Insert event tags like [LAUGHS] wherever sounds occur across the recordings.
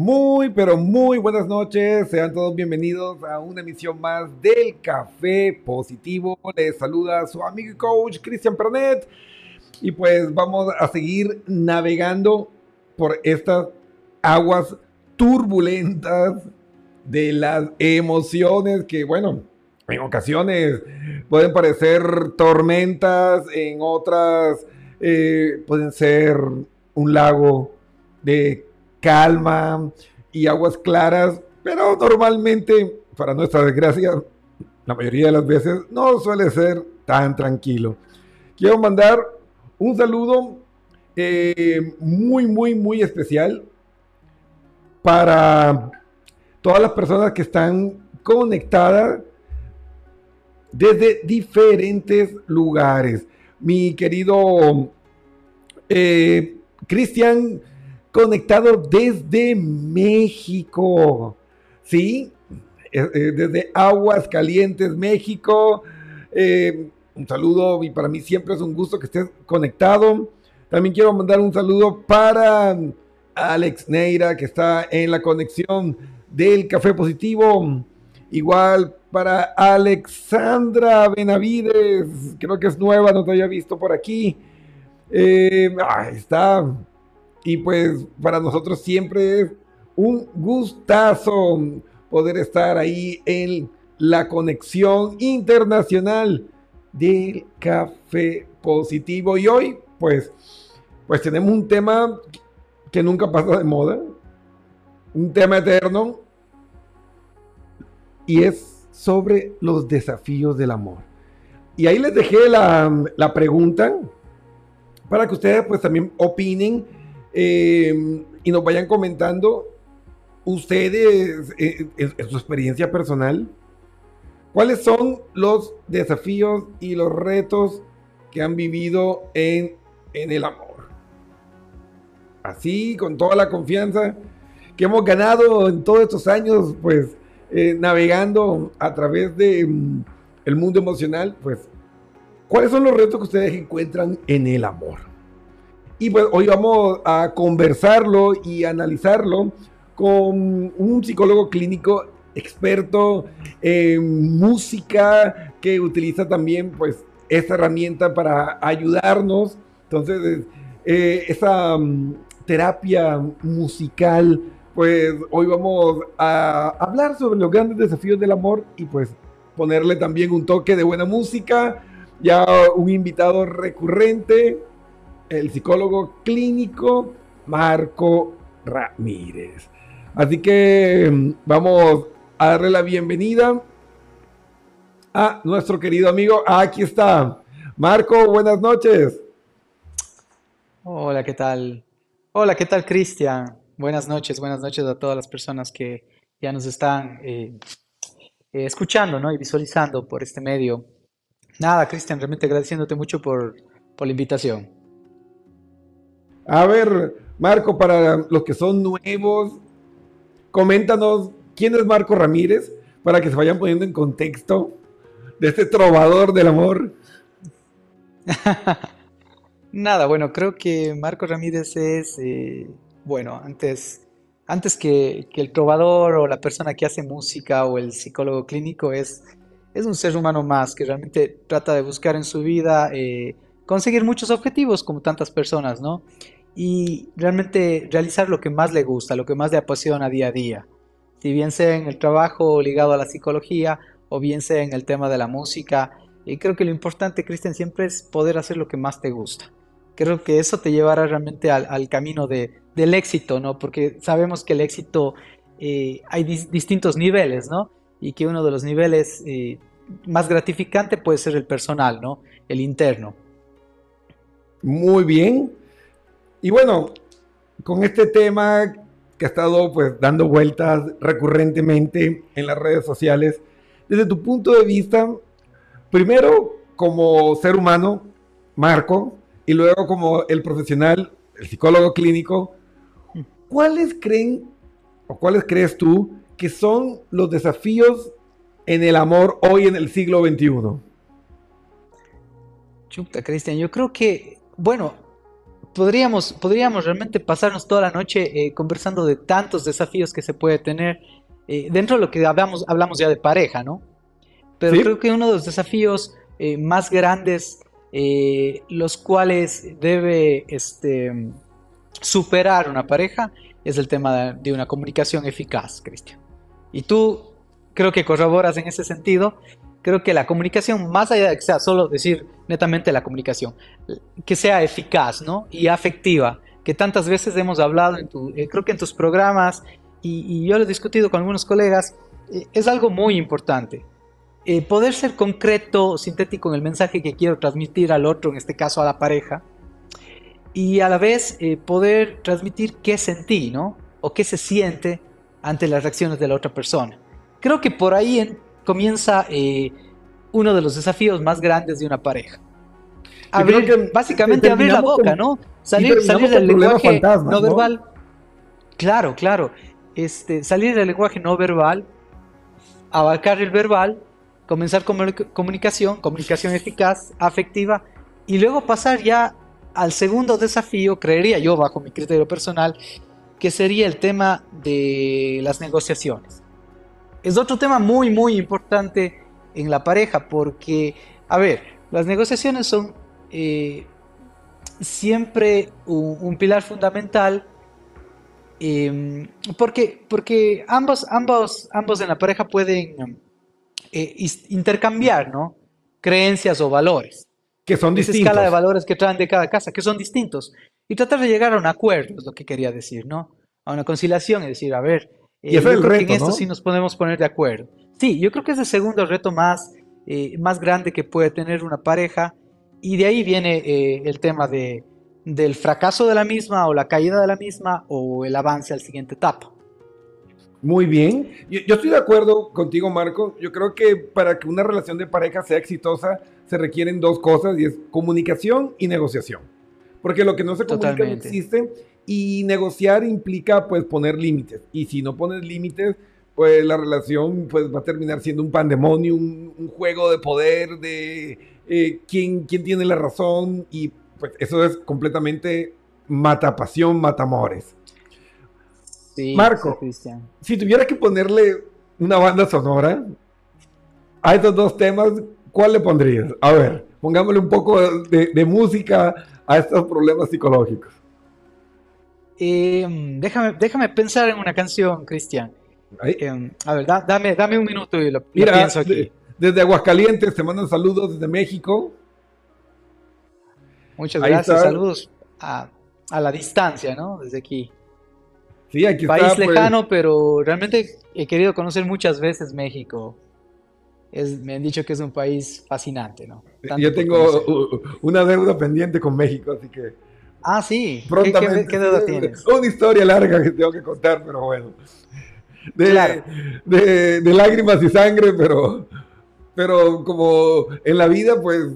Muy, pero muy buenas noches. Sean todos bienvenidos a una emisión más del Café Positivo. Les saluda su amigo y coach Cristian Pernet. Y pues vamos a seguir navegando por estas aguas turbulentas de las emociones que, bueno, en ocasiones pueden parecer tormentas, en otras eh, pueden ser un lago de calma y aguas claras, pero normalmente, para nuestra desgracia, la mayoría de las veces no suele ser tan tranquilo. Quiero mandar un saludo eh, muy, muy, muy especial para todas las personas que están conectadas desde diferentes lugares. Mi querido eh, Cristian conectado desde México. ¿Sí? Eh, eh, desde Aguas Calientes, México. Eh, un saludo y para mí siempre es un gusto que estés conectado. También quiero mandar un saludo para Alex Neira, que está en la conexión del Café Positivo. Igual para Alexandra Benavides, creo que es nueva, no te había visto por aquí. ahí está y pues para nosotros siempre es un gustazo poder estar ahí en la conexión internacional del café positivo. Y hoy, pues, pues tenemos un tema que nunca pasa de moda, un tema eterno, y es sobre los desafíos del amor. Y ahí les dejé la, la pregunta para que ustedes pues también opinen Em, y nos vayan comentando ustedes eh, en, su experiencia personal, cuáles son los desafíos y los retos que han vivido en, en el amor. Así, con toda la confianza que hemos ganado en todos estos años, pues eh, navegando a través de mm, mundo emocional, pues, ¿cuáles son los retos que ustedes encuentran en el amor? Y pues hoy vamos a conversarlo y analizarlo con un psicólogo clínico experto en música que utiliza también pues esta herramienta para ayudarnos. Entonces, eh, esa mm, terapia musical, pues hoy vamos a hablar sobre los grandes desafíos del amor y pues ponerle también un toque de buena música. Ya un invitado recurrente, el psicólogo clínico Marco Ramírez. Así que mm, vamos a darle la bienvenida a nuestro querido amigo. Aquí está. Marco, buenas noches. Hola, ¿qué tal? Hola, ¿qué tal, Cristian? Buenas noches, buenas noches a todas las personas que ya nos están eh, escuchando ¿no? y visualizando por este medio. Nada, Cristian, realmente agradeciéndote mucho por, por la invitación. A ver, Marco, para los que son nuevos, coméntanos quién es Marco Ramírez para que se vayan poniendo en contexto de este trovador del amor. [LAUGHS] Nada, bueno, creo que Marco Ramírez es, eh, bueno, antes, antes que, el trovador o la persona que hace música o el psicólogo clínico, es, es un ser humano más que realmente trata de buscar en su vida eh, conseguir muchos objetivos como tantas personas, ¿no? Y realmente realizar lo que más le gusta, lo que más le apasiona día a día. Si bien sea en el trabajo ligado a la psicología o bien sea en el tema de la música. Y creo que lo importante, Cristian, siempre es poder hacer lo que más te gusta. Creo que eso te llevará realmente al, camino de, del éxito, ¿no? Porque sabemos que el éxito eh, hay distintos niveles, ¿no? Y que uno de los niveles eh, más gratificante puede ser el personal, ¿no? El interno. Muy bien. Y bueno, con este tema que ha estado pues dando vueltas recurrentemente en las redes sociales, desde tu punto de vista, primero como ser humano, Marco, y luego como el profesional, el psicólogo clínico, ¿cuáles creen o cuáles crees tú que son los desafíos en el amor hoy en el siglo XXI? Chuta, Cristian, yo creo que, bueno, podríamos, podríamos realmente pasarnos toda la noche eh, conversando de tantos desafíos que se puede tener eh, dentro de lo que hablamos, hablamos ya de pareja, ¿no? Pero creo que uno de los desafíos eh, más grandes, los cuales debe este, superar una pareja, es el tema de, una comunicación eficaz, Cristian. Y tú creo que corroboras en ese sentido. Creo que la comunicación, más allá de que sea solo decir netamente la comunicación, que sea eficaz ¿no? y afectiva, que tantas veces hemos hablado, en tu, eh, creo que en tus programas, y, yo lo he discutido con algunos colegas, eh, es algo muy importante. Eh, poder ser concreto, sintético en el mensaje que quiero transmitir al otro, en este caso a la pareja, y a la vez poder transmitir qué sentí, ¿no? O qué se siente ante las reacciones de la otra persona. Creo que por ahí comienza uno de los desafíos más grandes de una pareja básicamente abrir la boca, ¿no? Salir, salir del lenguaje no verbal. Claro, claro. Este, salir del lenguaje no verbal, abarcar el verbal, comenzar con comunicación, comunicación eficaz, afectiva, y luego pasar ya al segundo desafío, creería yo, bajo mi criterio personal, que sería el tema de las negociaciones. Es otro tema muy, muy importante en la pareja, porque, a ver, las negociaciones son eh, siempre un, pilar fundamental em, porque, porque ambos, ambos, ambos en la pareja pueden eh, intercambiar ¿no? creencias o valores. Que son distintos. escala de valores que traen de cada casa, que son distintos. Y tratar de llegar a un acuerdo, es lo que quería decir, ¿no? A una conciliación y decir, a ver, y eh, en esto sí nos podemos poner de acuerdo. Sí, yo creo que es el segundo reto más, más grande que puede tener una pareja y de ahí viene eh, el tema de, del fracaso de la misma o la caída de la misma o el avance al siguiente etapa. Muy bien. Yo, estoy de acuerdo contigo, Marco. Yo creo que para que una relación de pareja sea exitosa se requieren dos cosas y es comunicación y negociación. Porque lo que no se comunica no existe y negociar implica pues poner límites. Y si no pones límites, pues la relación pues va a terminar siendo un pandemonio, un juego de poder, de eh, quién, tiene la razón y pues eso es completamente mata pasión, mata amores. Marco, si tuviera que ponerle una banda sonora a estos dos temas, ¿cuál le pondrías? A ver, pongámosle un poco de, música a estos problemas psicológicos. Em, déjame, déjame pensar en una canción, Cristian. A ver, dame, dame un minuto y lo, pienso aquí desde Aguascalientes, te mandan saludos desde México. Muchas gracias, saludos a, la distancia, ¿no? Desde aquí. Sí, aquí País está. Pues. lejano, pero realmente he querido conocer muchas veces México. me han dicho que es un país fascinante, ¿no? Yo tengo una deuda pendiente con México, así que... Ah, sí. ¿Qué, deuda tienes? Una historia larga que tengo que contar, pero bueno. De lágrimas y sangre, pero, pero como en la vida, pues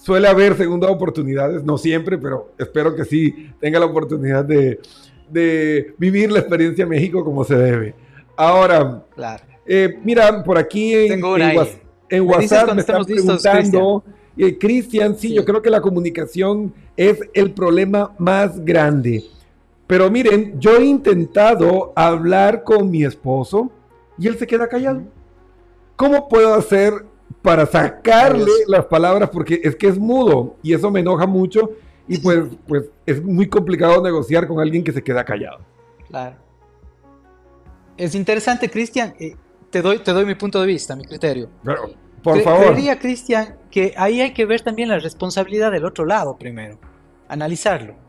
suele haber segunda oportunidades, no siempre, pero espero que sí tenga la oportunidad de, vivir la experiencia en México como se debe. Ahora, eh, mira, por aquí en, WhatsApp me están preguntando, eh, Cristian, sí, yo creo que la comunicación es el problema más grande. Pero miren, yo he intentado hablar con mi esposo y él se queda callado. ¿Cómo puedo hacer para sacarle las palabras? Porque es que es mudo y eso me enoja mucho y pues, [LAUGHS] pues es muy complicado negociar con alguien que se queda callado. Claro. Es interesante, Cristian. Eh, te, doy, te doy mi punto de vista, mi criterio. Pero, por favor. Creería, Cristian, que ahí hay que ver también la responsabilidad del otro lado primero. Analizarlo.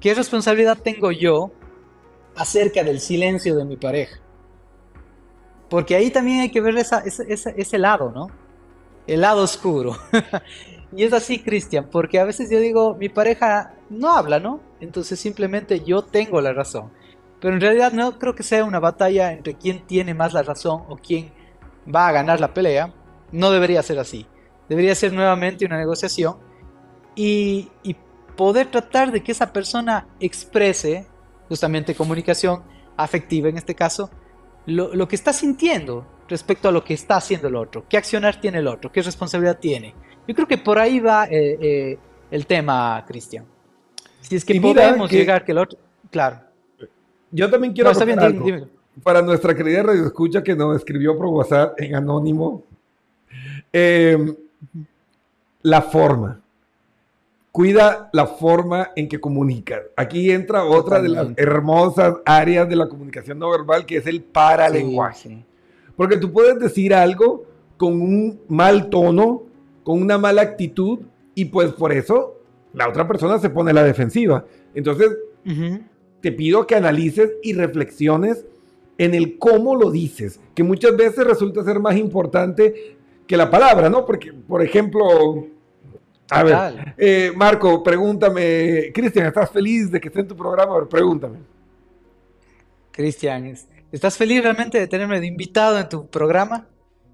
¿Qué responsabilidad tengo yo acerca del silencio de mi pareja? Porque ahí también hay que ver ese lado, ¿no? El lado oscuro. [LAUGHS] y es así, Cristian, porque a veces yo digo, mi pareja no habla, ¿no? Entonces simplemente yo tengo la razón. Pero en realidad no creo que sea una batalla entre quién tiene más la razón o quién va a ganar la pelea. No debería ser así. Debería ser nuevamente una negociación y, y poder tratar de que esa persona exprese justamente comunicación afectiva en este caso, lo, que está sintiendo respecto a lo que está haciendo el otro, qué accionar tiene el otro, qué responsabilidad tiene. Yo creo que por ahí va eh, eh, el tema, Cristian. Si es que podemos llegar que el otro... Claro. Yo también quiero... No, bien, Para nuestra querida radio escucha que nos escribió por WhatsApp en anónimo. Em, la forma. Cuida la forma en que comunicas. Aquí entra otra de las hermosas áreas de la comunicación no verbal que es el paralenguaje. Porque tú puedes decir algo con un mal tono, con una mala actitud, y pues por eso la otra persona se pone a la defensiva. Entonces, te pido que analices y reflexiones en el cómo lo dices, que muchas veces resulta ser más importante que la palabra, ¿no? Porque, por ejemplo, a ver, eh, Marco, pregúntame, Cristian, ¿estás feliz de que esté en tu programa? A ver, pregúntame. Cristian, ¿estás feliz realmente de tenerme de invitado en tu programa?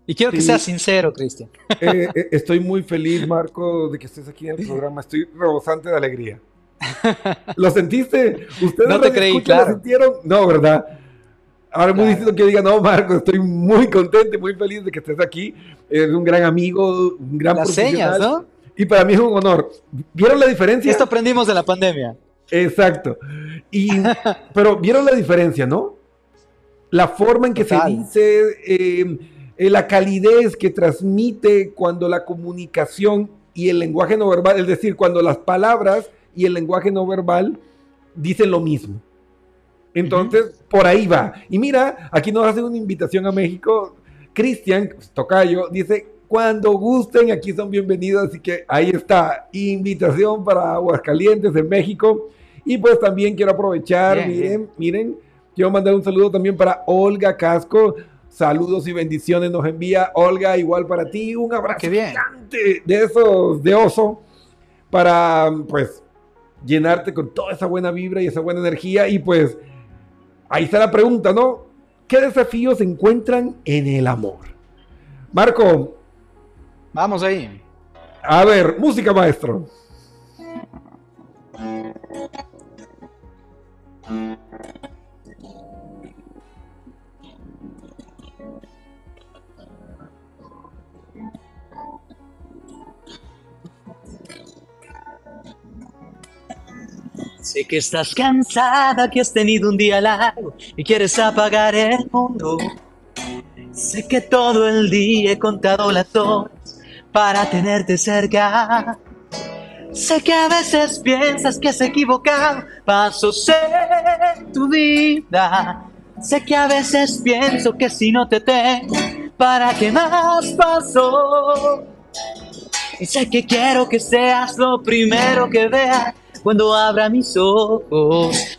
Y quiero que seas sincero, Cristian. Eh, eh, estoy muy feliz, Marco, de que estés aquí en el [LAUGHS] programa. Estoy rebosante de alegría. [LAUGHS] ¿Lo sentiste? ¿Ustedes no te creí, claro. lo sintieron? No, ¿verdad? Ahora es muy distinto que diga, no, Marco, estoy muy contento y muy feliz de que estés aquí. Eres un gran amigo, un gran Las señas, ¿no? Y para mí es un honor. ¿Vieron la diferencia? Esto aprendimos de la pandemia. Exacto. Y, [LAUGHS] pero vieron la diferencia, ¿no? La forma en que se dice, eh, eh, la calidez que transmite cuando la comunicación y el lenguaje no verbal, es decir, cuando las palabras y el lenguaje no verbal dicen lo mismo. Entonces, por ahí va. Y mira, aquí nos hacen una invitación a México. Cristian, Tocayo, dice, cuando gusten, aquí son bienvenidos. Así que ahí está, invitación para Aguascalientes en México. Y pues también quiero aprovechar, miren, miren, quiero mandar un saludo también para Olga Casco. Saludos y bendiciones nos envía Olga, igual para ti. Un abrazo gigante de esos de oso para pues llenarte con toda esa buena vibra y esa buena energía. Y pues ahí está la pregunta, ¿no? ¿Qué desafíos se encuentran en el amor? Marco. Vamos ahí. A ver, música maestro. Sé que estás cansada, que has tenido un día largo y quieres apagar el mundo. Sé que todo el día he contado las horas para tenerte cerca. Sé que a veces piensas que has equivocado pasos en tu vida. Sé que a veces pienso que si no te tengo, ¿para qué más pasó? Y sé que quiero que seas lo primero que veas cuando abra mis ojos.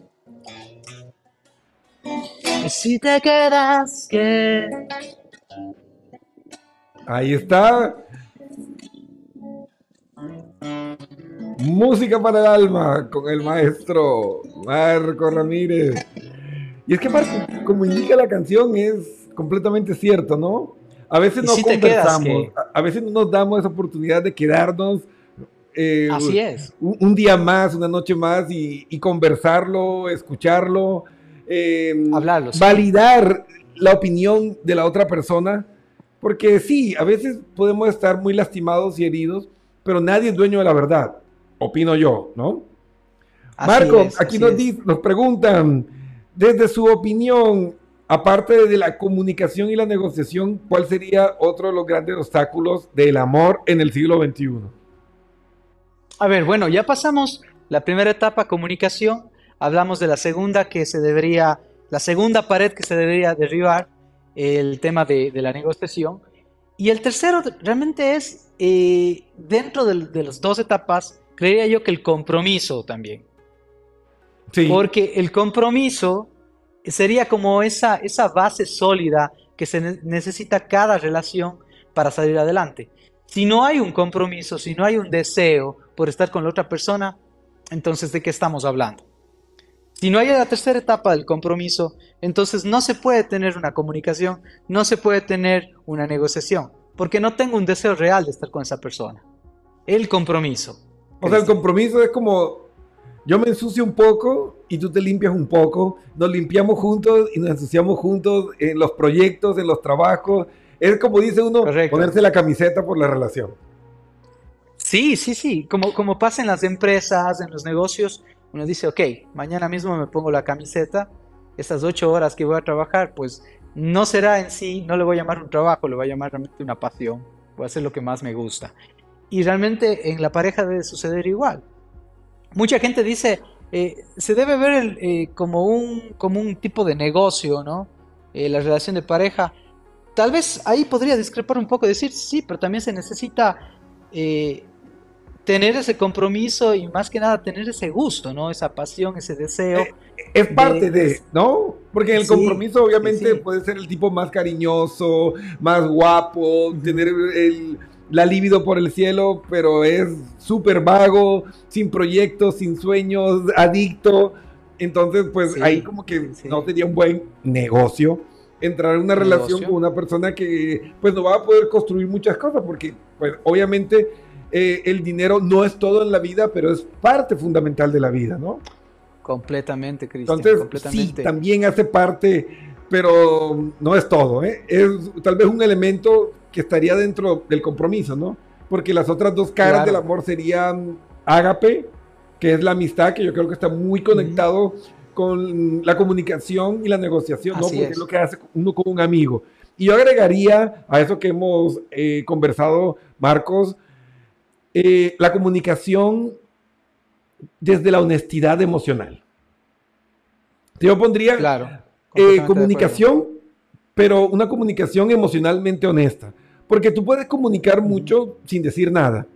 y si te quedas, ¿qué? Ahí está. Música para el alma con el maestro Marco Ramírez. Y es que Marco, como indica la canción, es completamente cierto, ¿no? A veces no conversamos, a veces no nos damos esa oportunidad de quedarnos eh, Así es. Un, día más, una noche más y, conversarlo, escucharlo, em, validar la opinión de la otra persona, porque sí, a veces podemos estar muy lastimados y heridos, pero nadie es dueño de la verdad, opino yo, ¿no? Marco, aquí nos, nos preguntan, desde su opinión, aparte de la comunicación y la negociación, ¿cuál sería otro de los grandes obstáculos del amor en el siglo XXI? A ver, bueno, ya pasamos la primera etapa, comunicación. Hablamos de la segunda que se debería, la segunda pared que se debería derribar, el tema de, la negociación. Y el tercero realmente es, eh, dentro de, las dos etapas, creería yo que el compromiso también. Sí. Porque el compromiso sería como esa, esa base sólida que se necesita cada relación para salir adelante. Si no hay un compromiso, si no hay un deseo por estar con la otra persona, entonces ¿de qué estamos hablando? Si no hay la tercera etapa del compromiso, entonces no se puede tener una comunicación, no se puede tener una negociación, porque no tengo un deseo real de estar con esa persona. El compromiso. O sea, el compromiso es como yo me ensucio un poco y tú te limpias un poco, nos limpiamos juntos y nos ensuciamos juntos en los proyectos, en los trabajos. Es como dice uno, ponerse la camiseta por la relación. Sí, sí, sí, como, como pasa en las empresas, en los negocios, uno dice, ok, mañana mismo me pongo la camiseta, esas ocho horas que voy a trabajar, pues no será en sí, no le voy a llamar un trabajo, le voy a llamar realmente una pasión, voy a hacer lo que más me gusta. Y realmente en la pareja debe suceder igual. Mucha gente dice, eh, se debe ver eh, como, un, como un tipo de negocio, ¿no? Eh, la relación de pareja. Tal vez ahí podría discrepar un poco, decir, sí, pero también se necesita tener ese compromiso y más que nada tener ese gusto, ¿no? Esa pasión, ese deseo. Eh, es parte de, ¿no? Porque el compromiso obviamente puede ser el tipo más cariñoso, más guapo, tener el, la libido por el cielo, pero es súper vago, sin proyectos, sin sueños, adicto. Entonces, pues ahí como que no sería un buen negocio entrar en una relación con una persona que pues no va a poder construir muchas cosas, porque pues obviamente eh, el dinero no es todo en la vida, pero es parte fundamental de la vida, ¿no? Completamente, Cristian. Entonces, sí, también hace parte, pero no es todo, ¿eh? Es tal vez un elemento que estaría dentro del compromiso, ¿no? Porque las otras dos caras del amor serían ágape, que es la amistad, que yo creo que está muy conectado con la comunicación y la negociación, ¿no? Porque es. lo que hace uno con un amigo. Y yo agregaría a eso que hemos eh, conversado, Marcos, eh, la comunicación desde la honestidad emocional. Yo pondría claro, eh, comunicación, pero una comunicación emocionalmente honesta. Porque tú puedes comunicar mucho sin decir nada.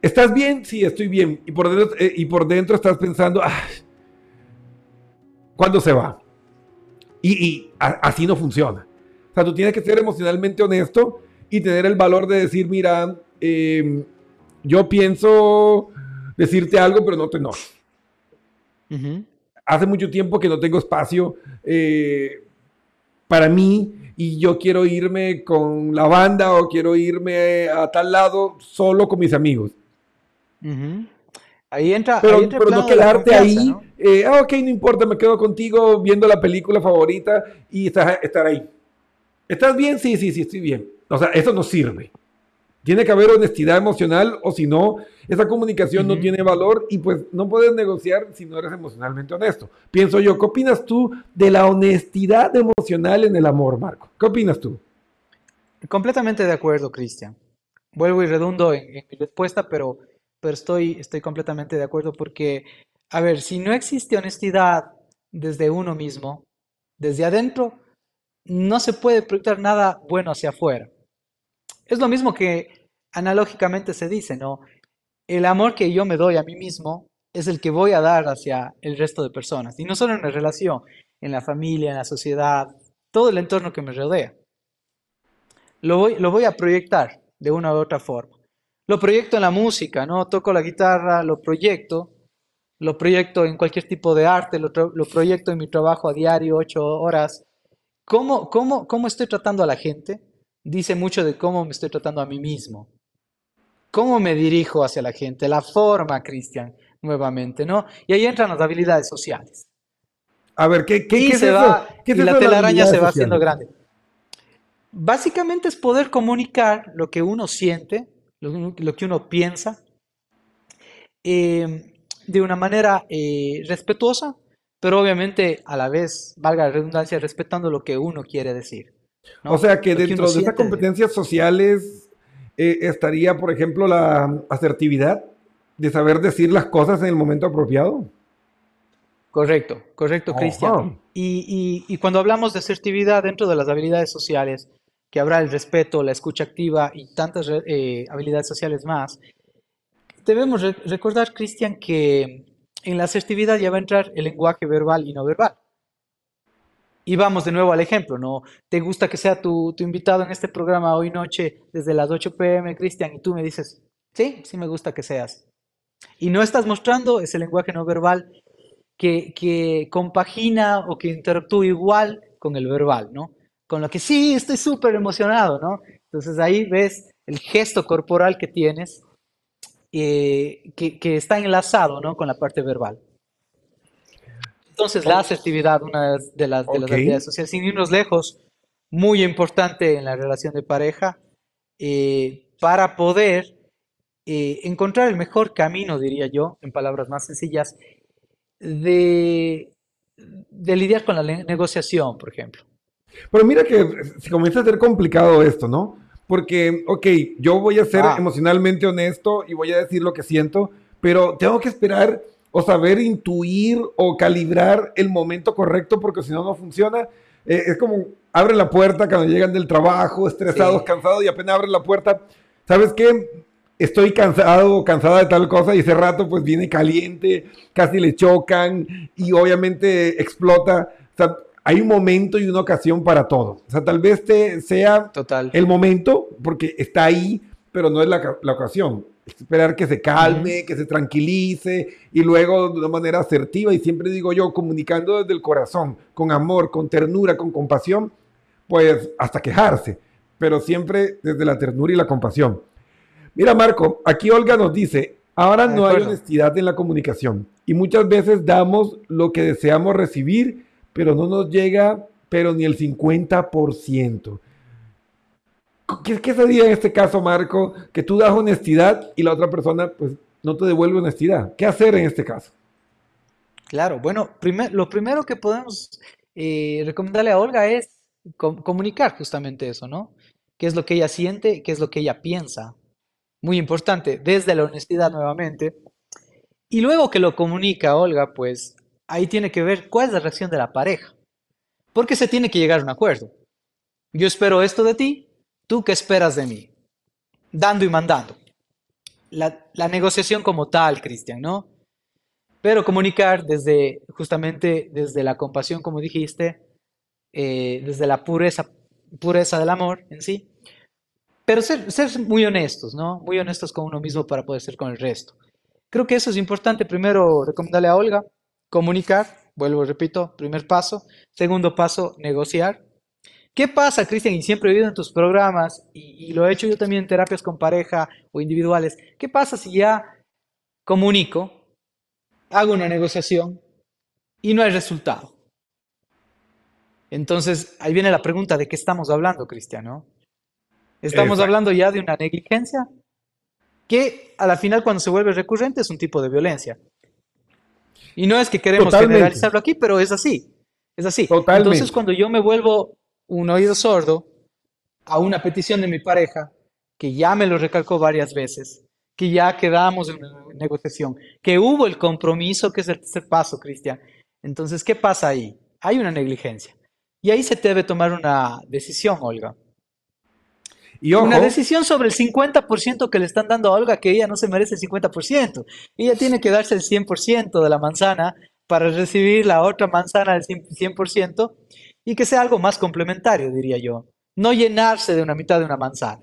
¿Estás bien? Sí, estoy bien. Y por dentro, eh, y por dentro estás pensando, ¿cuándo se va? Y, así no funciona. O sea, tú tienes que ser emocionalmente honesto y tener el valor de decir, mira, eh, yo pienso decirte algo, pero no te enojes. Hace mucho tiempo que no tengo espacio eh, para mí y yo quiero irme con la banda o quiero irme a tal lado solo con mis amigos. Ahí entra. Pero, no quedarte ahí. Eh, ah, ok, no importa, me quedo contigo viendo la película favorita y estar, estar ahí. ¿Estás bien? Sí, sí, sí, estoy bien. O sea, eso no sirve. Tiene que haber honestidad emocional o si no, esa comunicación no tiene valor y pues no puedes negociar si no eres emocionalmente honesto. Pienso yo, ¿qué opinas tú de la honestidad emocional en el amor, Marco? ¿Qué opinas tú? Completamente de acuerdo, Cristian. Vuelvo y redundo en, mi respuesta, pero, pero estoy, estoy completamente de acuerdo porque, a ver, si no existe honestidad desde uno mismo, desde adentro, no se puede proyectar nada bueno hacia afuera. Es lo mismo que analógicamente se dice, ¿no? El amor que yo me doy a mí mismo es el que voy a dar hacia el resto de personas. Y no solo en la relación, en la familia, en la sociedad, todo el entorno que me rodea. Lo voy, lo voy a proyectar de una u otra forma. Lo proyecto en la música, ¿no? Toco la guitarra, lo proyecto. Lo proyecto en cualquier tipo de arte, lo, lo proyecto en mi trabajo a diario, ocho horas. ¿Cómo, cómo, ¿Cómo estoy tratando a la gente? Dice mucho de cómo me estoy tratando a mí mismo. ¿Cómo me dirijo hacia la gente? La forma, Cristian, nuevamente, ¿no? Y ahí entran las habilidades sociales. A ver, ¿qué, qué, se va, y la telaraña se va haciendo grande. Básicamente es poder comunicar lo que uno siente, lo, que uno piensa, eh, de una manera eh, respetuosa, pero obviamente a la vez, valga la redundancia, respetando lo que uno quiere decir. O sea que dentro de esas competencias sociales eh, estaría, por ejemplo, la asertividad de saber decir las cosas en el momento apropiado. Correcto, correcto, Cristian. Y, cuando hablamos de asertividad dentro de las habilidades sociales, que habrá el respeto, la escucha activa y tantas eh, habilidades sociales más, debemos recordar, Cristian, que en la asertividad ya va a entrar el lenguaje verbal y no verbal. Y vamos de nuevo al ejemplo, ¿no? ¿Te gusta que sea tu, invitado en este programa hoy noche desde las 8 pm, Cristian? Y tú me dices, sí, sí me gusta que seas. Y no estás mostrando ese lenguaje no verbal. que, que compagina o que interactúa igual con el verbal, ¿no? Con lo que sí, estoy súper emocionado, ¿no? Entonces ahí ves el gesto corporal que tienes eh, que, que, está enlazado, ¿no? Con la parte verbal. Entonces, la asertividad, una de las, de las actividades sociales, sin irnos lejos, muy importante en la relación de pareja, eh, para poder eh, encontrar el mejor camino, diría yo, en palabras más sencillas, de, de lidiar con la negociación, por ejemplo. Pero mira que se comienza a ser complicado esto, ¿no? Porque, ok, yo voy a ser ah. emocionalmente honesto y voy a decir lo que siento, pero tengo que esperar o saber intuir o calibrar el momento correcto porque si no, no funciona. Eh, es como abren la puerta cuando llegan del trabajo, estresados, cansados y apenas abren la puerta. ¿Sabes qué? Estoy cansado o cansada de tal cosa y ese rato pues viene caliente, casi le chocan y obviamente explota. O sea, hay un momento y una ocasión para todo. O sea, tal vez te sea Total. el momento porque está ahí, pero no es la, la ocasión esperar que se calme, que se tranquilice y luego de una manera asertiva y siempre digo yo, comunicando desde el corazón, con amor, con ternura, con compasión, pues hasta quejarse, pero siempre desde la ternura y la compasión. Mira Marco, aquí Olga nos dice, ahora no hay honestidad en la comunicación y muchas veces damos lo que deseamos recibir, pero no nos llega, pero ni el 50%. ¿Qué, ¿Qué, sería en este caso, Marco, que tú das honestidad y la otra persona pues no te devuelve honestidad? ¿Qué hacer en este caso? Claro, bueno, lo primero que podemos eh, recomendarle a Olga es comunicar justamente eso, ¿no? ¿Qué es lo que ella siente? ¿Qué es lo que ella piensa? Muy importante, desde la honestidad nuevamente. Y luego que lo comunica Olga, pues ahí tiene que ver cuál es la reacción de la pareja. Porque se tiene que llegar a un acuerdo. Yo espero esto de ti, ¿Tú qué esperas de mí? Dando y mandando. La, negociación como tal, Cristian, ¿no? Pero comunicar desde, justamente desde la compasión, como dijiste, eh, desde la pureza, pureza del amor en sí. Pero ser, ser muy honestos, ¿no? Muy honestos con uno mismo para poder ser con el resto. Creo que eso es importante. Primero, recomendarle a Olga, comunicar, vuelvo, repito, primer paso. Segundo paso, negociar. ¿Qué pasa, Cristian? Y siempre he oído en tus programas, y, lo he hecho yo también en terapias con pareja o individuales. ¿Qué pasa si ya comunico, hago una negociación y no hay resultado? Entonces, ahí viene la pregunta de qué estamos hablando, Cristian, Estamos hablando ya de una negligencia que a la final cuando se vuelve recurrente es un tipo de violencia. Y no es que queremos generalizarlo aquí, pero es así. Es así. Entonces, cuando yo me vuelvo un oído sordo a una petición de mi pareja, que ya me lo recalcó varias veces, que ya quedamos en una negociación, que hubo el compromiso, que es el tercer paso, Cristian. Entonces, ¿qué pasa ahí? Hay una negligencia. Y ahí se debe tomar una decisión, Olga. Y Una decisión sobre el 50% que le están dando a Olga, que ella no se merece el 50%. Ella tiene que darse el 100% de la manzana para recibir la otra manzana del 100% y que sea algo más complementario, diría yo. No llenarse de una mitad de una manzana.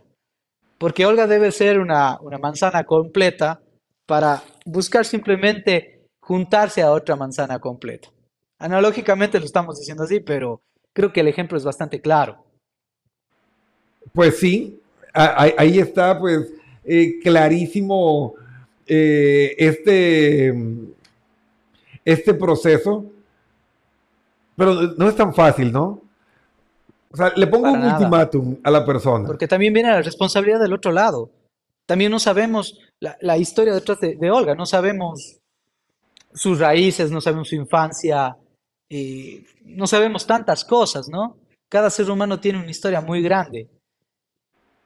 Porque Olga debe ser una, manzana completa para buscar simplemente juntarse a otra manzana completa. Analógicamente lo estamos diciendo así, pero creo que el ejemplo es bastante claro. Pues sí, ahí está pues eh, clarísimo eh, este, este proceso pero no es tan fácil, ¿no? O sea, le pongo un ultimátum a la persona. Porque también viene la responsabilidad del otro lado. También no sabemos la, historia detrás de, Olga, no sabemos sus raíces, no sabemos su infancia, y no sabemos tantas cosas, ¿no? Cada ser humano tiene una historia muy grande.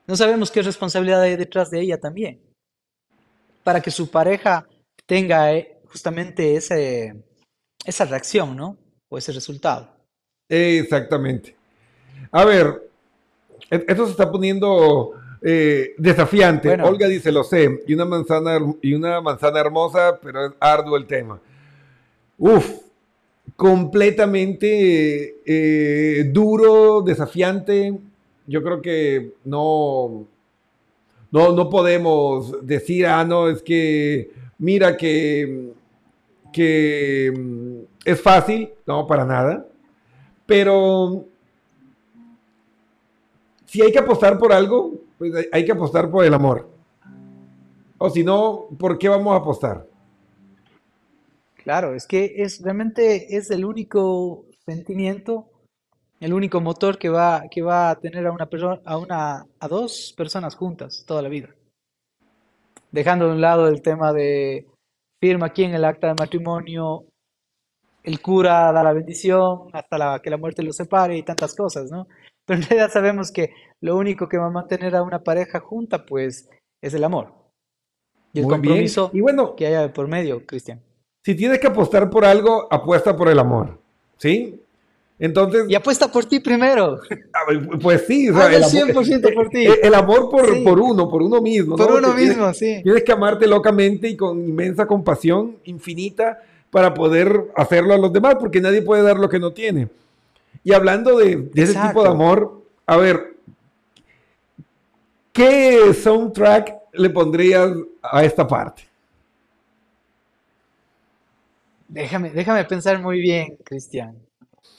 No sabemos qué responsabilidad hay detrás de ella también. Para que su pareja tenga eh, justamente ese, esa reacción, ¿no? O ese resultado. Exactamente. A ver, e-, esto se está poniendo eh, desafiante. Olga dice, lo sé, y una manzana, y una manzana hermosa, pero es arduo el tema. Uf, completamente eh, duro, desafiante. Yo creo que no, no, no podemos decir, ah, no, es que, mira que, que es fácil, no, para nada. Pero si hay que apostar por algo, pues hay que apostar por el amor. O si no, ¿por qué vamos a apostar? Claro, es que es realmente es el único sentimiento, el único motor que va, que va a tener a una persona, a una, a dos personas juntas toda la vida. Dejando de un lado el tema de firma aquí en el acta de matrimonio, el cura da la bendición hasta la, que la muerte los separe y tantas cosas, ¿no? Pero en realidad sabemos que lo único que va a mantener a una pareja junta, pues, es el amor. Y el compromiso Y bueno, que haya por medio, Cristian. Si tienes que apostar por algo, apuesta por el amor. ¿Sí? Entonces. Y apuesta por ti primero. [LAUGHS] Pues sí, o sea, el 100% por ti. El, amor por, por, uno, por uno mismo. Por uno mismo, sí. Tienes que amarte locamente y con inmensa compasión infinita para poder hacerlo a los demás, porque nadie puede dar lo que no tiene. Y hablando de, ese tipo de amor, a ver, ¿qué soundtrack le pondrías a esta parte? Déjame, déjame pensar muy bien, Cristian.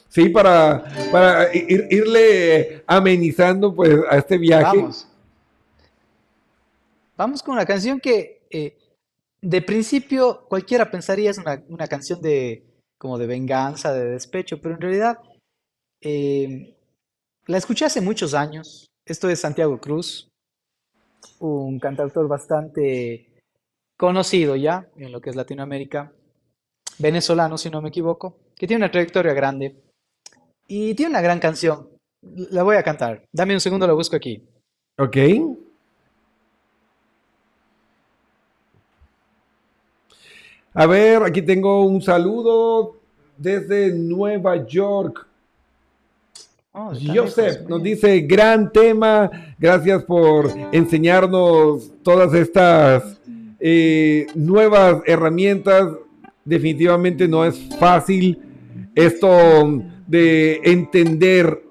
Sí, para, para irle amenizando pues a este viaje. Vamos. Vamos con una canción que eh, de principio cualquiera pensaría es una, canción de como de venganza, de despecho, pero en realidad eh, la escuché hace muchos años. Esto es Santiago Cruz, un cantautor bastante conocido ya en lo que es Latinoamérica, venezolano si no me equivoco, que tiene una trayectoria grande y tiene una gran canción. La voy a cantar. Dame un segundo, la busco aquí. Ok. A ver, aquí tengo un saludo desde Nueva York. Oh, Joseph nos dice, gran tema, gracias por enseñarnos todas estas eh, nuevas herramientas. Definitivamente no es fácil esto de entender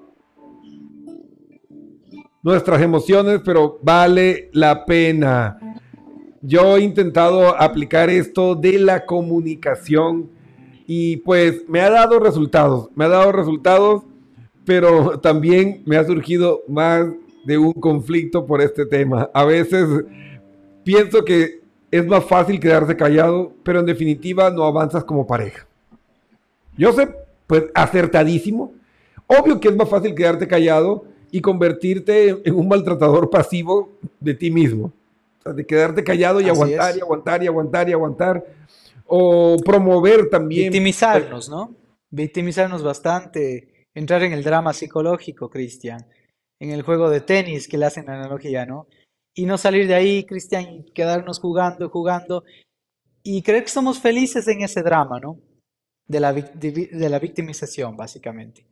nuestras emociones, pero vale la pena. Yo he intentado aplicar esto de la comunicación y pues me ha dado resultados, me ha dado resultados, pero también me ha surgido más de un conflicto por este tema. A veces pienso que es más fácil quedarse callado, pero en definitiva no avanzas como pareja. Yo sé, pues acertadísimo. Obvio que es más fácil quedarte callado y convertirte en un maltratador pasivo de ti mismo de quedarte callado y aguantar y aguantar y aguantar y aguantar. O promover también. Victimizarnos, ¿no? Victimizarnos bastante. Entrar en el drama psicológico, Cristian. En el juego de tenis que le hacen la analogía, ¿no? Y no salir de ahí, Cristian, y quedarnos jugando, jugando. Y creer que somos felices en ese drama, ¿no? De la, de, la victimización, básicamente.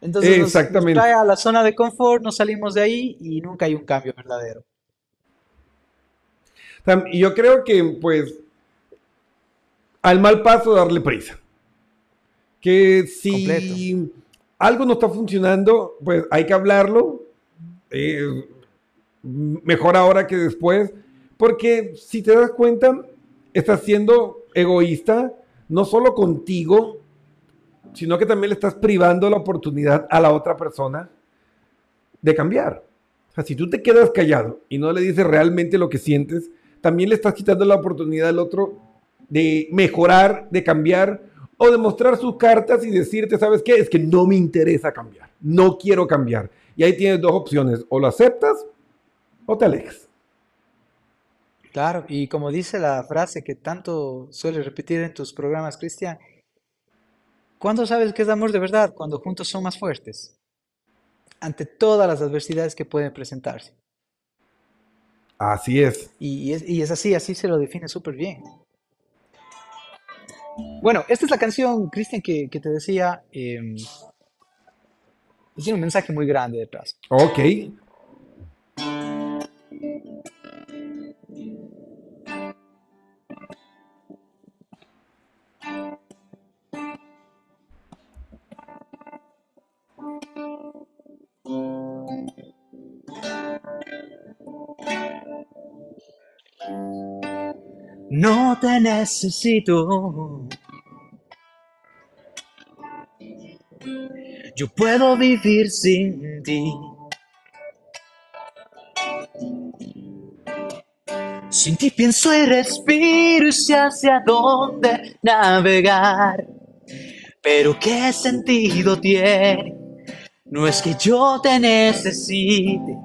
Entonces Exactamente. nos trae a la zona de confort, nos salimos de ahí y nunca hay un cambio verdadero. Y yo creo que, pues, al mal paso darle prisa. Que si algo no está funcionando, pues hay que hablarlo. Eh, mejor ahora que después. Porque si te das cuenta, estás siendo egoísta, no solo contigo, sino que también le estás privando la oportunidad a la otra persona de cambiar. O sea, si tú te quedas callado y no le dices realmente lo que sientes, también le estás quitando la oportunidad al otro de mejorar, de cambiar o de mostrar sus cartas y decirte, ¿sabes qué? Es que no me interesa cambiar, no quiero cambiar. Y ahí tienes dos opciones, o lo aceptas o te alejas. Claro, y como dice la frase que tanto sueles repetir en tus programas, Cristian, ¿cuándo sabes que es amor de verdad? Cuando juntos son más fuertes, ante todas las adversidades que pueden presentarse. Así es. Y es, así, así se lo define súper bien. Bueno, esta es la canción, Cristian, que, te decía. Eh, tiene un mensaje muy grande detrás. Ok. No te necesito. yo puedo vivir sin ti. Sin ti pienso y respiro y sé hacia dónde navegar. Pero qué sentido tiene, no es que yo te necesite,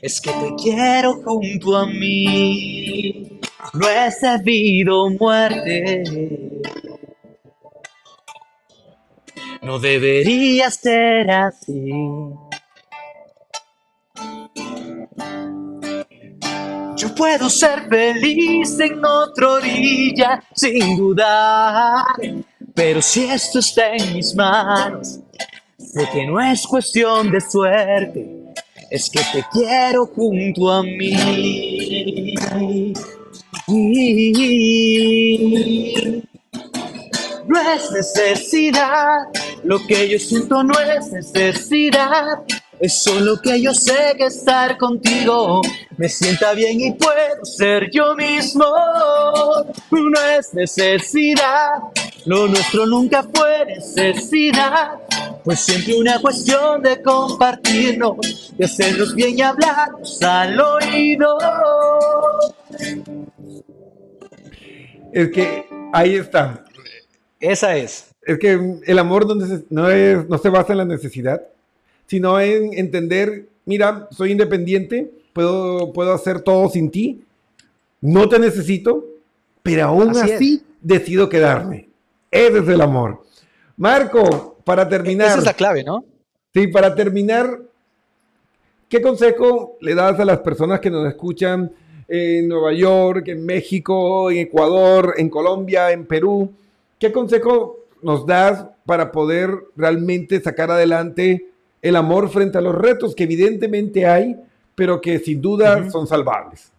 es que te quiero junto a mí. No es debido muerte. No debería ser así. Yo puedo ser feliz en otra orilla sin dudar, pero si esto está en mis manos, sé que no es cuestión de suerte, es que te quiero junto a mí. No es necesidad, lo que yo siento no es necesidad. Es solo que yo sé que estar contigo me sienta bien y puedo ser yo mismo. No es necesidad, lo nuestro nunca fue necesidad. Pues siempre una cuestión de compartirnos, de hacernos bien y hablarnos al oído. Es que ahí está. Esa es. Es que el amor no, no, es, no se basa en la necesidad, sino en entender, mira, soy independiente, puedo, puedo hacer todo sin ti, no te necesito, pero aún Así así, decido quedarme. Ese es el amor. Marco, para terminar, Esa es la clave, ¿no? sí, para terminar, ¿qué consejo le das a las personas que nos escuchan en Nueva York, en México, en Ecuador, en Colombia, en Perú? ¿Qué consejo nos das para poder realmente sacar adelante el amor frente a los retos que evidentemente hay, pero que sin duda son salvables?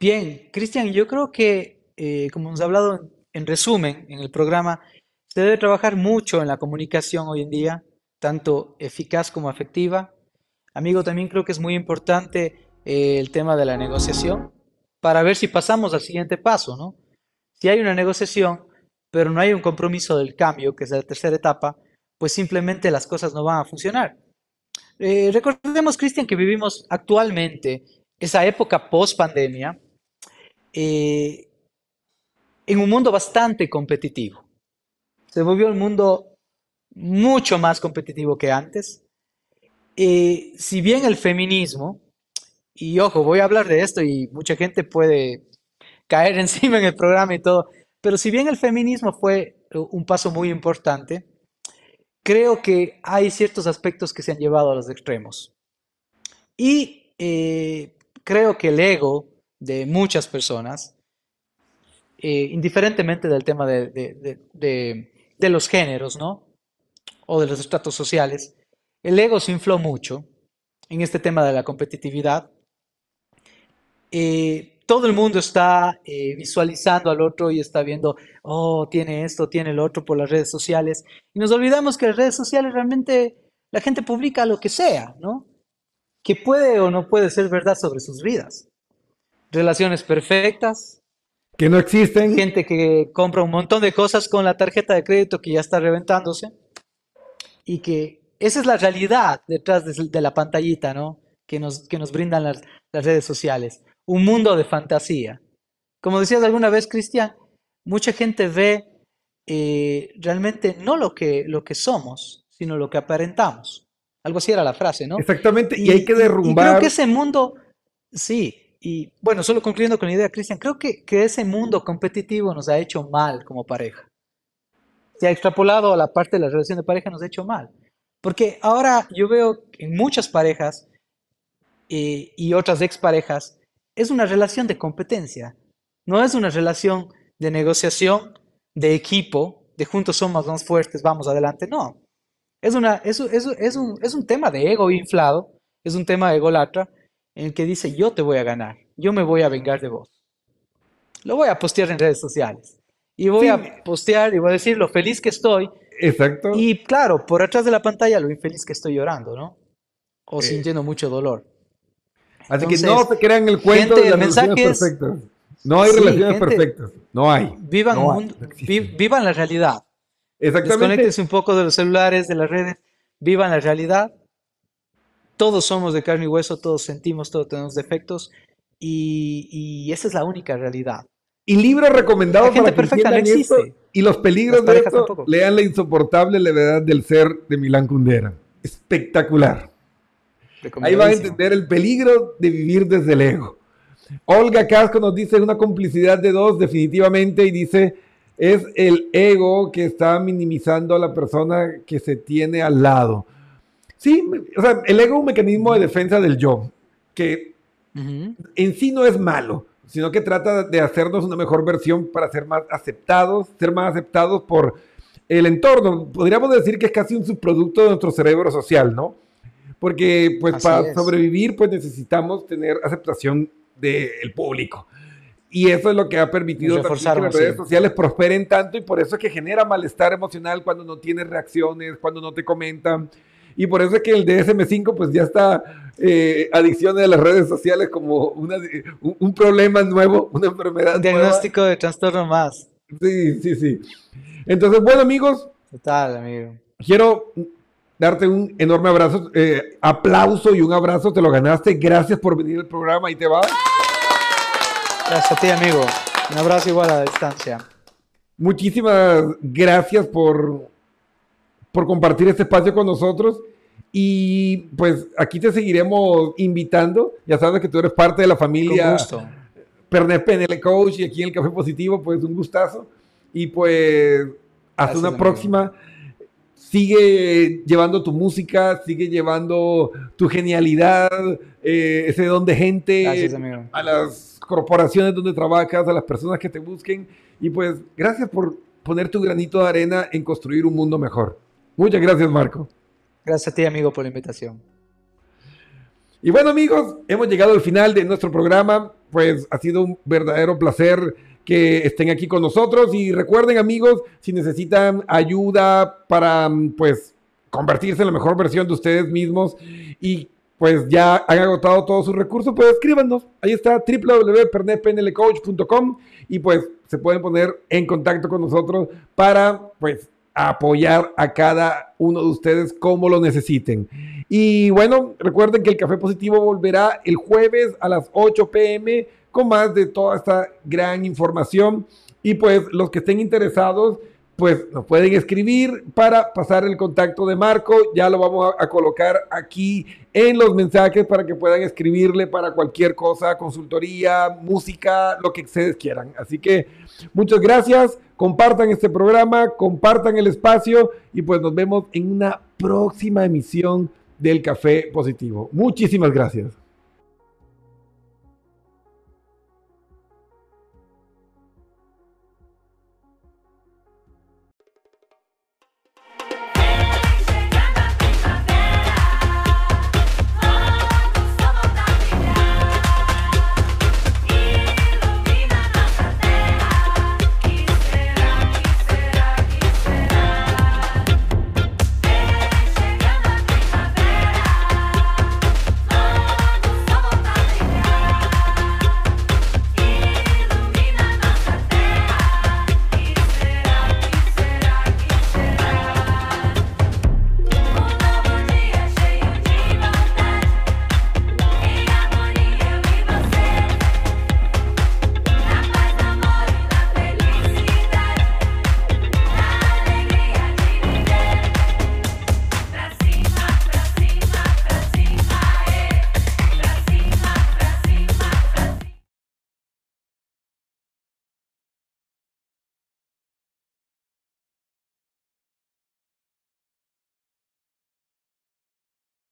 Bien, Cristian, yo creo que, eh, como hemos hablado en, en resumen en el programa, se debe trabajar mucho en la comunicación hoy en día, tanto eficaz como efectiva. Amigo, también creo que es muy importante el tema de la negociación para ver si pasamos al siguiente paso, ¿no? Si hay una negociación, pero no hay un compromiso del cambio, que es la tercera etapa, pues simplemente las cosas no van a funcionar. Eh, recordemos, Cristian, que vivimos actualmente esa época post pandemia eh, en un mundo bastante competitivo. Se volvió el mundo mucho más competitivo que antes. Eh, si bien el feminismo, y ojo, voy a hablar de esto y mucha gente puede caer [LAUGHS] encima en el programa y todo, pero si bien el feminismo fue un paso muy importante, creo que hay ciertos aspectos que se han llevado a los extremos. Y eh, creo que el ego de muchas personas, eh, indiferentemente del tema de- de- de- de los géneros, ¿no? O de los estratos sociales, el ego se infló mucho en este tema de la competitividad. Eh, todo el mundo está eh, visualizando al otro y está viendo, oh, tiene esto, tiene el otro por las redes sociales. Y nos olvidamos que las redes sociales realmente la gente publica lo que sea, ¿no? Que puede o no puede ser verdad sobre sus vidas. Relaciones perfectas, Que no existen. gente que compra un montón de cosas con la tarjeta de crédito que ya está reventándose y que esa es la realidad detrás de, de la pantallita, ¿no? Que nos, que nos brindan las, las redes sociales. Un mundo de fantasía. Como decías alguna vez, Cristian, mucha gente ve eh, realmente no lo que, lo que somos, sino lo que aparentamos. Algo así era la frase, ¿no? Exactamente. Y, hay que y creo derrumbar. que ese mundo, sí, y bueno, solo concluyendo con la idea, Cristian, creo que, que ese mundo competitivo nos ha hecho mal como pareja. Se ha extrapolado a la parte de la relación de pareja, nos ha hecho mal. Porque ahora yo veo en muchas parejas eh, y otras exparejas, es una relación de competencia. No es una relación de negociación, de equipo, de juntos somos más fuertes, vamos adelante. No. Es, una, es, un- es es un, es un tema de ego inflado, es un tema de egolatra, en el que dice yo te voy a ganar, yo me voy a vengar de vos. Lo voy a postear en redes sociales. Y voy Sí. a postear y voy a decir lo feliz que estoy. Exacto. Y claro, por atrás de la pantalla lo infeliz que estoy llorando, ¿no? O Eh, sintiendo mucho dolor. Así que entonces, no se crean el cuento gente, de las el mensaje relaciones es- perfectas. No hay Sí, relaciones gente, perfectas. No hay. Vivan, No hay, vi- vivan la realidad. Exactamente. Desconéctense un poco de los celulares, de las redes, vivan la realidad. Todos somos de carne y hueso, todos sentimos, todos tenemos defectos y, y esa es la única realidad. Y libros recomendados para que perfecta no esto existe. y los peligros de esto. tampoco. Lean La insoportable levedad del ser de Milán Kundera. Espectacular. Ahí van a entender el peligro de vivir desde el ego. Olga Casco nos dice una complicidad de dos, definitivamente, y dice, es el ego que está minimizando a la persona que se tiene al lado. Sí, o sea, el ego es un mecanismo de defensa del yo, que en sí no es malo, sino que trata de hacernos una mejor versión para ser más aceptados, ser más aceptados por el entorno. Podríamos decir que es casi un subproducto de nuestro cerebro social, ¿no? Porque pues Así para es. sobrevivir pues necesitamos tener aceptación del público. Y eso es lo que ha permitido que las redes sociales prosperen tanto y por eso es que genera malestar emocional cuando no tienes reacciones, cuando no te comentan. Y por eso es que el DSM5 pues ya está eh, adicción a las redes sociales como una, un, un problema nuevo, una enfermedad Un nueva. diagnóstico de trastorno más. Sí, sí, sí. Entonces, bueno amigos, Total, amigo. quiero darte un enorme abrazo, eh, aplauso y un abrazo, te lo ganaste. Gracias por venir al programa y te va. Gracias a ti, amigo. Un abrazo igual a la distancia. Muchísimas gracias por, por compartir este espacio con nosotros. Y pues aquí te seguiremos invitando. Ya sabes que tú eres parte de la Con familia gusto. Pernet PNL Coach y aquí en el Café Positivo, pues un gustazo. Y pues hasta Gracias, una amigo. próxima. Sigue llevando tu música, sigue llevando tu genialidad, eh, ese don de gente Gracias, amigo. a las corporaciones donde trabajas, a las personas que te busquen. Y pues gracias por poner tu granito de arena en construir un mundo mejor. Muchas gracias, Marco. Gracias a ti, amigo, por la invitación. Y bueno amigos, hemos llegado al final de nuestro programa. Pues ha sido un verdadero placer que estén aquí con nosotros. Y recuerden amigos, si necesitan ayuda para mm, pues convertirse en la mejor versión de ustedes mismos y pues ya han agotado todos sus recursos, pues escríbanos. Ahí está www.pernetpnlcoach.com y pues se pueden poner en contacto con nosotros para pues apoyar a cada uno de ustedes como lo necesiten. Y bueno, recuerden que el Café Positivo volverá el jueves a las 8 pm con más de toda esta gran información. Y pues los que estén interesados, pues nos pueden escribir para pasar el contacto de Marco. Ya lo vamos a, a colocar aquí en los mensajes para que puedan escribirle para cualquier cosa, consultoría, música, lo que ustedes quieran. Así que muchas gracias. Compartan este programa, compartan el espacio y pues nos vemos en una próxima emisión del Café Positivo. Muchísimas gracias.